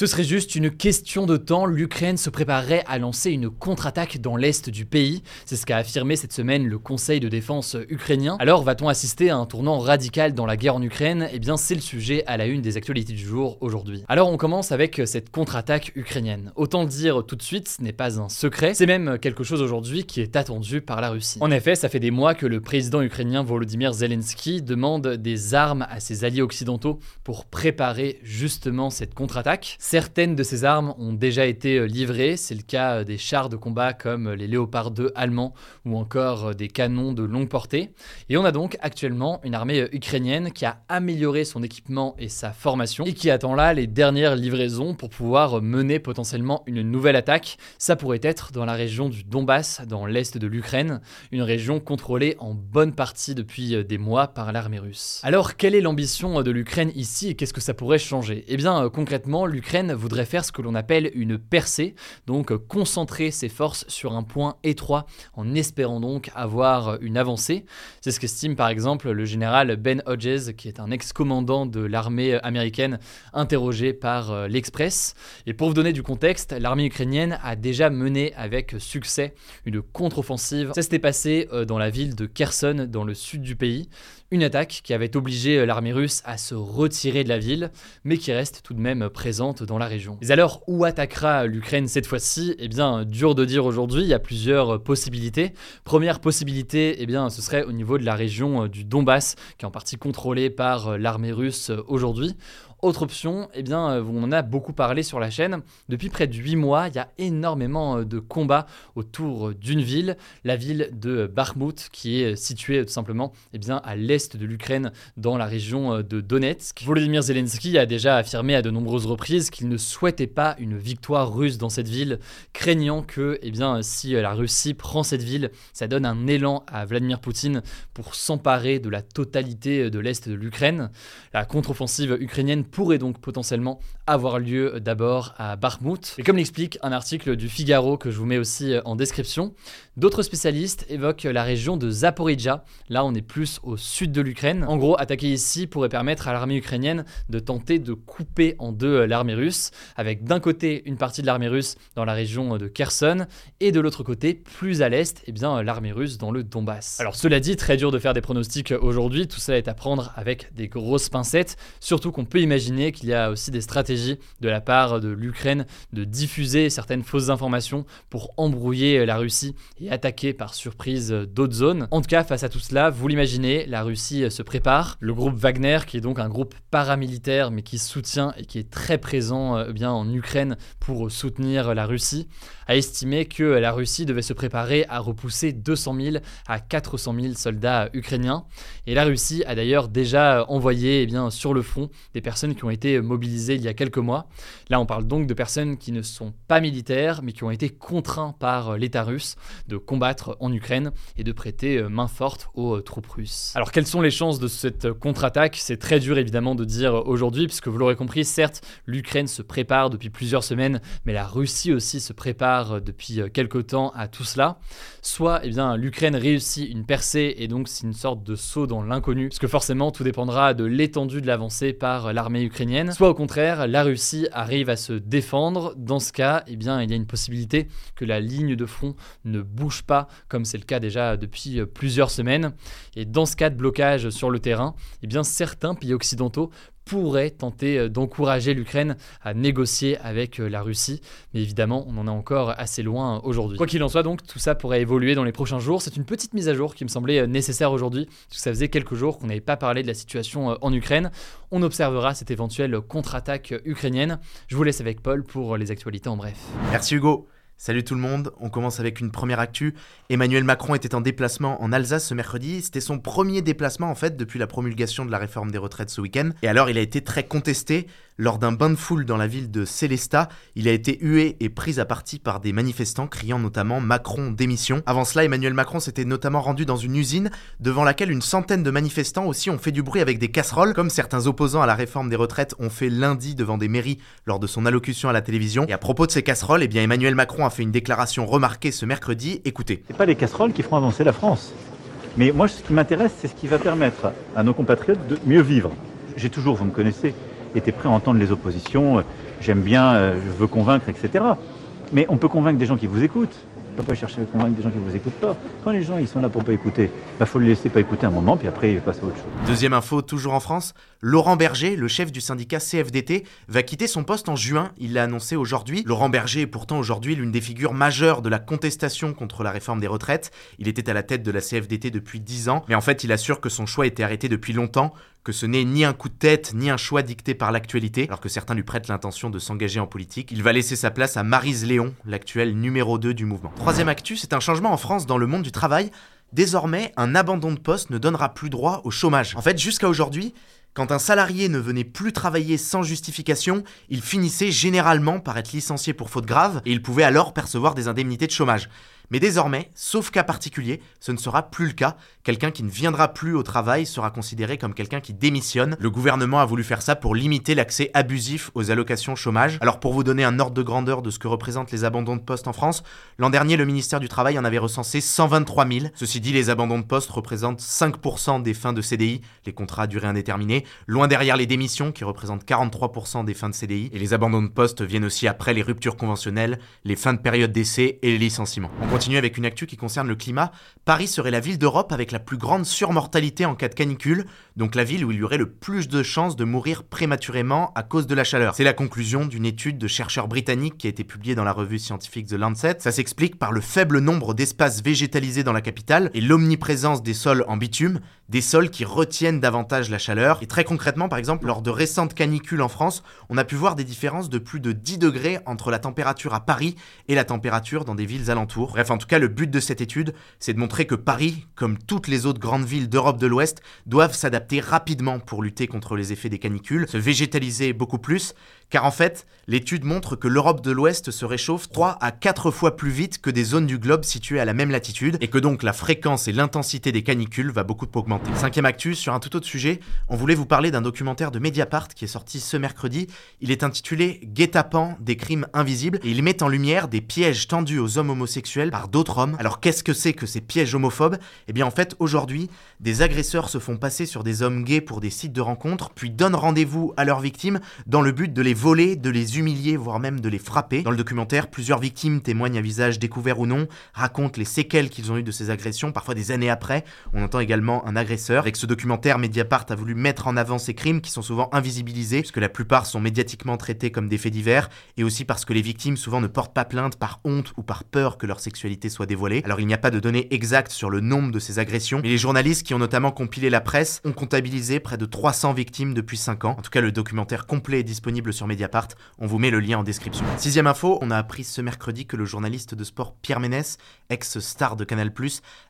Ce serait juste une question de temps, l'Ukraine se préparerait à lancer une contre-attaque dans l'est du pays. C'est ce qu'a affirmé cette semaine le Conseil de défense ukrainien. Alors va-t-on assister à un tournant radical dans la guerre en Ukraine? Eh bien c'est le sujet à la une des actualités du jour aujourd'hui. Alors on commence avec cette contre-attaque ukrainienne. Autant le dire tout de suite, ce n'est pas un secret, c'est même quelque chose aujourd'hui qui est attendu par la Russie. En effet, ça fait des mois que le président ukrainien Volodymyr Zelensky demande des armes à ses alliés occidentaux pour préparer justement cette contre-attaque. Certaines de ces armes ont déjà été euh, livrées, c'est le cas euh, des chars de combat comme euh, les Léopard 2 allemands ou encore des canons de longue portée. Et on a donc actuellement une armée ukrainienne qui a amélioré son équipement et sa formation et qui attend là les dernières livraisons pour pouvoir mener potentiellement une nouvelle attaque. Ça pourrait être dans la région du Donbass, dans l'est de l'Ukraine, une région contrôlée en bonne partie depuis des mois par l'armée russe. Alors quelle est l'ambition de l'Ukraine ici et qu'est-ce que ça pourrait changer? Eh bien concrètement, l'Ukraine voudrait faire ce que l'on appelle une percée, donc concentrer ses forces sur un point étroit en espérant donc avoir une avancée. C'est ce qu'estime par exemple le général Ben Hodges, qui est un ex-commandant de l'armée américaine interrogé par euh, l'Express. Et pour vous donner du contexte, l'armée ukrainienne a déjà mené avec succès une contre-offensive. Ça s'était passé euh, dans la ville de Kherson, dans le sud du pays. Une attaque qui avait obligé euh, l'armée russe à se retirer de la ville, mais qui reste tout de même présente dans la région. Mais alors, où attaquera l'Ukraine cette fois-ci? Eh bien, dur de dire aujourd'hui, il y a plusieurs euh, possibilités. Première possibilité, eh bien, ce serait au niveau de la région euh, du Donbass, qui est en partie contrôlée par l'armée russe aujourd'hui. Autre option, eh bien, euh, on en a beaucoup parlé sur la chaîne. Depuis près de 8 mois, il y a énormément euh, de combats autour d'une ville, la ville de Bakhmut, qui est située tout simplement eh bien, à l'est de l'Ukraine, dans la région euh, de Donetsk. Volodymyr Zelensky a déjà affirmé à de nombreuses reprises qu'il ne souhaitait pas une victoire russe dans cette ville, craignant que eh bien, si la Russie prend cette ville, ça donne un élan à Vladimir Poutine pour s'emparer de la totalité de l'est de l'Ukraine. La contre-offensive ukrainienne pourrait donc potentiellement avoir lieu d'abord à Bakhmut. Et comme l'explique un article du Figaro que je vous mets aussi en description, d'autres spécialistes évoquent la région de Zaporizhia. Là, on est plus au sud de l'Ukraine. En gros, attaquer ici pourrait permettre à l'armée ukrainienne de tenter de couper en deux l'armée russe, avec d'un côté une partie de l'armée russe dans la région de Kherson et de l'autre côté, plus à l'est, eh bien l'armée russe dans le Donbass. Alors cela dit, très dur de faire des pronostics aujourd'hui, tout ça est à prendre avec des grosses pincettes, surtout qu'on peut imaginer qu'il y a aussi des stratégies de la part de l'Ukraine de diffuser certaines fausses informations pour embrouiller la Russie attaquer par surprise d'autres zones. En tout cas, face à tout cela, vous l'imaginez, la Russie se prépare. Le groupe Wagner, qui est donc un groupe paramilitaire mais qui soutient et qui est très présent euh, bien en Ukraine pour soutenir la Russie, a estimé que la Russie devait se préparer à repousser 200 000 à 400 000 soldats ukrainiens. Et la Russie a d'ailleurs déjà envoyé eh bien, sur le front des personnes qui ont été mobilisées il y a quelques mois. Là, on parle donc de personnes qui ne sont pas militaires, mais qui ont été contraints par l'État russe de combattre en Ukraine et de prêter euh, main forte aux euh, troupes russes. Alors, quelles sont les chances de cette contre-attaque? C'est très dur évidemment de dire aujourd'hui, puisque vous l'aurez compris, certes, l'Ukraine se prépare depuis plusieurs semaines, mais la Russie aussi se prépare depuis quelques temps à tout cela. Soit, eh bien, l'Ukraine réussit une percée et donc c'est une sorte de saut dans l'inconnu, parce que forcément, tout dépendra de l'étendue de l'avancée par l'armée ukrainienne, soit au contraire, la Russie arrive à se défendre. Dans ce cas, eh bien, il y a une possibilité que la ligne de front ne bouge pas, comme c'est le cas déjà depuis euh, plusieurs semaines. Et dans ce cas de blocage sur le terrain, eh bien, certains pays occidentaux pourrait tenter euh, d'encourager l'Ukraine à négocier avec euh, la Russie. Mais évidemment, on en est encore assez loin aujourd'hui. Quoi qu'il en soit, donc, tout ça pourrait évoluer dans les prochains jours. C'est une petite mise à jour qui me semblait nécessaire aujourd'hui, parce que ça faisait quelques jours qu'on n'avait pas parlé de la situation en Ukraine. On observera cette éventuelle contre-attaque ukrainienne. Je vous laisse avec Paul pour les actualités en bref. Merci Hugo. Salut tout le monde, on commence avec une première actu. Emmanuel Macron était en déplacement en Alsace ce mercredi. C'était son premier déplacement en fait depuis la promulgation de la réforme des retraites ce week-end. Et alors il a été très contesté. Lors d'un bain de foule dans la ville de Célestat, il a été hué et pris à partie par des manifestants criant notamment Macron démission. Avant cela, Emmanuel Macron s'était notamment rendu dans une usine devant laquelle une centaine de manifestants aussi ont fait du bruit avec des casseroles, comme certains opposants à la réforme des retraites ont fait lundi devant des mairies lors de son allocution à la télévision. Et à propos de ces casseroles, eh bien Emmanuel Macron a fait une déclaration remarquée ce mercredi. Écoutez. C'est pas les casseroles qui feront avancer la France. Mais moi, ce qui m'intéresse, c'est ce qui va permettre à nos compatriotes de mieux vivre. J'ai toujours, vous me connaissez, était prêt à entendre les oppositions. Euh, j'aime bien, euh, je veux convaincre, etc. Mais on peut convaincre des gens qui vous écoutent. On ne peut pas chercher à convaincre des gens qui ne vous écoutent pas. Quand les gens ils sont là pour pas écouter, il bah, faut le laisser pas écouter un moment, puis après il passe à autre chose. Deuxième info, toujours en France, Laurent Berger, le chef du syndicat CFDT, va quitter son poste en juin. Il l'a annoncé aujourd'hui. Laurent Berger est pourtant aujourd'hui l'une des figures majeures de la contestation contre la réforme des retraites. Il était à la tête de la CFDT depuis 10 ans, mais en fait il assure que son choix était arrêté depuis longtemps que ce n'est ni un coup de tête, ni un choix dicté par l'actualité, alors que certains lui prêtent l'intention de s'engager en politique. Il va laisser sa place à Marise Léon, l'actuelle numéro 2 du mouvement. Troisième actu, c'est un changement en France dans le monde du travail. Désormais, un abandon de poste ne donnera plus droit au chômage. En fait, jusqu'à aujourd'hui, quand un salarié ne venait plus travailler sans justification, il finissait généralement par être licencié pour faute grave et il pouvait alors percevoir des indemnités de chômage. Mais désormais, sauf cas particulier, ce ne sera plus le cas. Quelqu'un qui ne viendra plus au travail sera considéré comme quelqu'un qui démissionne. Le gouvernement a voulu faire ça pour limiter l'accès abusif aux allocations chômage. Alors pour vous donner un ordre de grandeur de ce que représentent les abandons de poste en France, l'an dernier le ministère du Travail en avait recensé 123 000. Ceci dit, les abandons de poste représentent 5% des fins de CDI, les contrats à durée indéterminée, loin derrière les démissions qui représentent 43% des fins de CDI. Et les abandons de poste viennent aussi après les ruptures conventionnelles, les fins de période d'essai et les licenciements continue avec une actu qui concerne le climat. Paris serait la ville d'Europe avec la plus grande surmortalité en cas de canicule, donc la ville où il y aurait le plus de chances de mourir prématurément à cause de la chaleur. C'est la conclusion d'une étude de chercheurs britanniques qui a été publiée dans la revue scientifique The Lancet. Ça s'explique par le faible nombre d'espaces végétalisés dans la capitale et l'omniprésence des sols en bitume, des sols qui retiennent davantage la chaleur. Et très concrètement, par exemple, lors de récentes canicules en France, on a pu voir des différences de plus de 10 degrés entre la température à Paris et la température dans des villes alentours. Bref, en tout cas, le but de cette étude, c'est de montrer que Paris, comme toutes les autres grandes villes d'Europe de l'Ouest, doivent s'adapter rapidement pour lutter contre les effets des canicules, se végétaliser beaucoup plus, car en fait, l'étude montre que l'Europe de l'Ouest se réchauffe 3 à 4 fois plus vite que des zones du globe situées à la même latitude, et que donc la fréquence et l'intensité des canicules va beaucoup augmenter. Cinquième actu, sur un tout autre sujet, on voulait vous parler d'un documentaire de Mediapart qui est sorti ce mercredi. Il est intitulé Guet-apens des crimes invisibles, et il met en lumière des pièges tendus aux hommes homosexuels par d'autres hommes. Alors qu'est-ce que c'est que ces pièges homophobes? Eh bien en fait, aujourd'hui, des agresseurs se font passer sur des hommes gays pour des sites de rencontres, puis donnent rendez-vous à leurs victimes dans le but de les voler, de les humilier, voire même de les frapper. Dans le documentaire, plusieurs victimes témoignent à visage découvert ou non, racontent les séquelles qu'ils ont eues de ces agressions, parfois des années après. On entend également un agresseur. Avec ce documentaire, Mediapart a voulu mettre en avant ces crimes qui sont souvent invisibilisés, puisque la plupart sont médiatiquement traités comme des faits divers, et aussi parce que les victimes souvent ne portent pas plainte par honte ou par peur que leur sexualité soit dévoilée. Alors il n'y a pas de données exactes sur le nombre de ces agressions, mais les journalistes qui ont notamment compilé la presse ont comptabilisé près de 300 victimes depuis 5 ans. En tout cas, le documentaire complet est disponible sur Mediapart. On vous met le lien en description. Sixième info, on a appris ce mercredi que le journaliste de sport Pierre Ménès, ex-star de Canal+,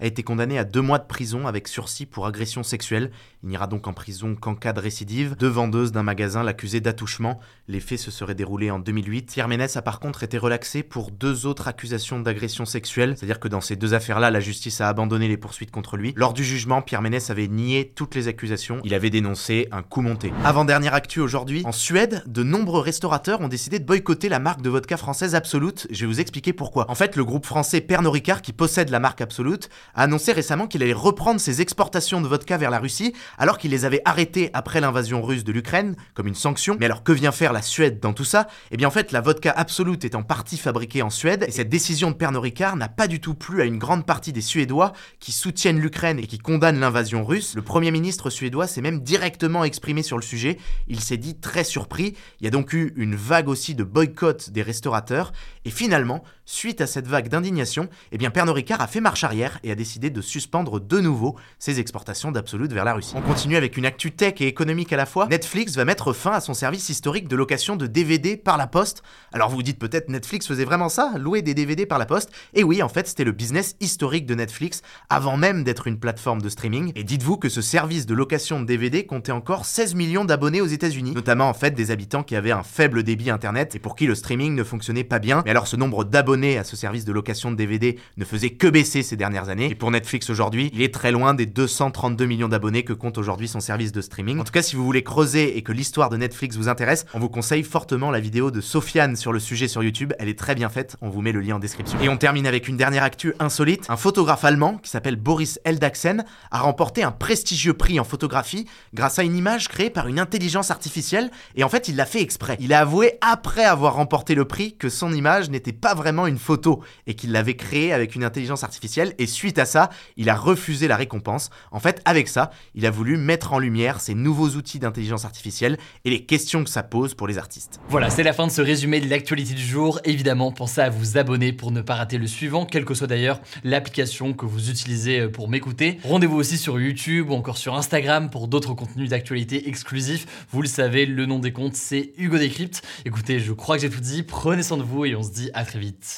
a été condamné à deux mois de prison avec sursis pour agression sexuelle. Il n'ira donc en prison qu'en cas de récidive. Deux vendeuses d'un magasin l'accusaient d'attouchement. Les faits se seraient déroulés en 2008. Pierre Ménès a par contre été relaxé pour deux autres accusations d'agression sexuelle, c'est-à-dire que dans ces deux affaires-là, la justice a abandonné les poursuites contre lui. Lors du jugement, Pierre Ménès avait nié toutes les accusations. Il avait dénoncé un coup monté. Avant-dernière actu aujourd'hui, en Suède, de nombreux restaurateurs ont décidé de boycotter la marque de vodka française Absolute. Je vais vous expliquer pourquoi. En fait, le groupe français Pernod Ricard, qui possède la marque Absolute, a annoncé récemment qu'il allait reprendre ses exportations de vodka vers la Russie, alors qu'il les avait arrêtées après l'invasion russe de l'Ukraine, comme une sanction. Mais alors que vient faire la Suède dans tout ça? Eh bien en fait, la vodka Absolute est en partie fabriquée en Suède, et cette décision de Pernod Ricard n'a pas du tout plu à une grande partie des Suédois qui soutiennent l'Ukraine et qui condamnent l'invasion russe. Le Premier ministre suédois s'est même directement exprimé sur le sujet. Il s'est dit très surpris. Il y a donc eu une vague aussi de boycott des restaurateurs. Et finalement, Suite à cette vague d'indignation, eh bien Pernod Ricard a fait marche arrière et a décidé de suspendre de nouveau ses exportations d'Absolute vers la Russie. On continue avec une actu tech et économique à la fois. Netflix va mettre fin à son service historique de location de DVD par la poste. Alors vous vous dites peut-être Netflix faisait vraiment ça, louer des DVD par la poste Et oui, en fait, c'était le business historique de Netflix avant même d'être une plateforme de streaming. Et dites-vous que ce service de location de DVD comptait encore 16 millions d'abonnés aux États-Unis, notamment en fait des habitants qui avaient un faible débit internet et pour qui le streaming ne fonctionnait pas bien. Mais alors ce nombre d'abonnés à ce service de location de DVD ne faisait que baisser ces dernières années. Et pour Netflix aujourd'hui, il est très loin des 232 millions d'abonnés que compte aujourd'hui son service de streaming. En tout cas, si vous voulez creuser et que l'histoire de Netflix vous intéresse, on vous conseille fortement la vidéo de Sofiane sur le sujet sur YouTube. Elle est très bien faite, on vous met le lien en description. Et on termine avec une dernière actu insolite. Un photographe allemand qui s'appelle Boris Eldaxen a remporté un prestigieux prix en photographie grâce à une image créée par une intelligence artificielle et en fait il l'a fait exprès. Il a avoué après avoir remporté le prix que son image n'était pas vraiment une photo et qu'il l'avait créée avec une intelligence artificielle et suite à ça, il a refusé la récompense. En fait, avec ça, il a voulu mettre en lumière ces nouveaux outils d'intelligence artificielle et les questions que ça pose pour les artistes. Voilà, c'est la fin de ce résumé de l'actualité du jour. Évidemment, pensez à vous abonner pour ne pas rater le suivant, quelle que soit d'ailleurs l'application que vous utilisez euh, pour m'écouter. Rendez-vous aussi sur YouTube ou encore sur Instagram pour d'autres contenus d'actualité exclusifs. Vous le savez, le nom des comptes, c'est Hugo Décrypte. Écoutez, je crois que j'ai tout dit. Prenez soin de vous et on se dit à très vite.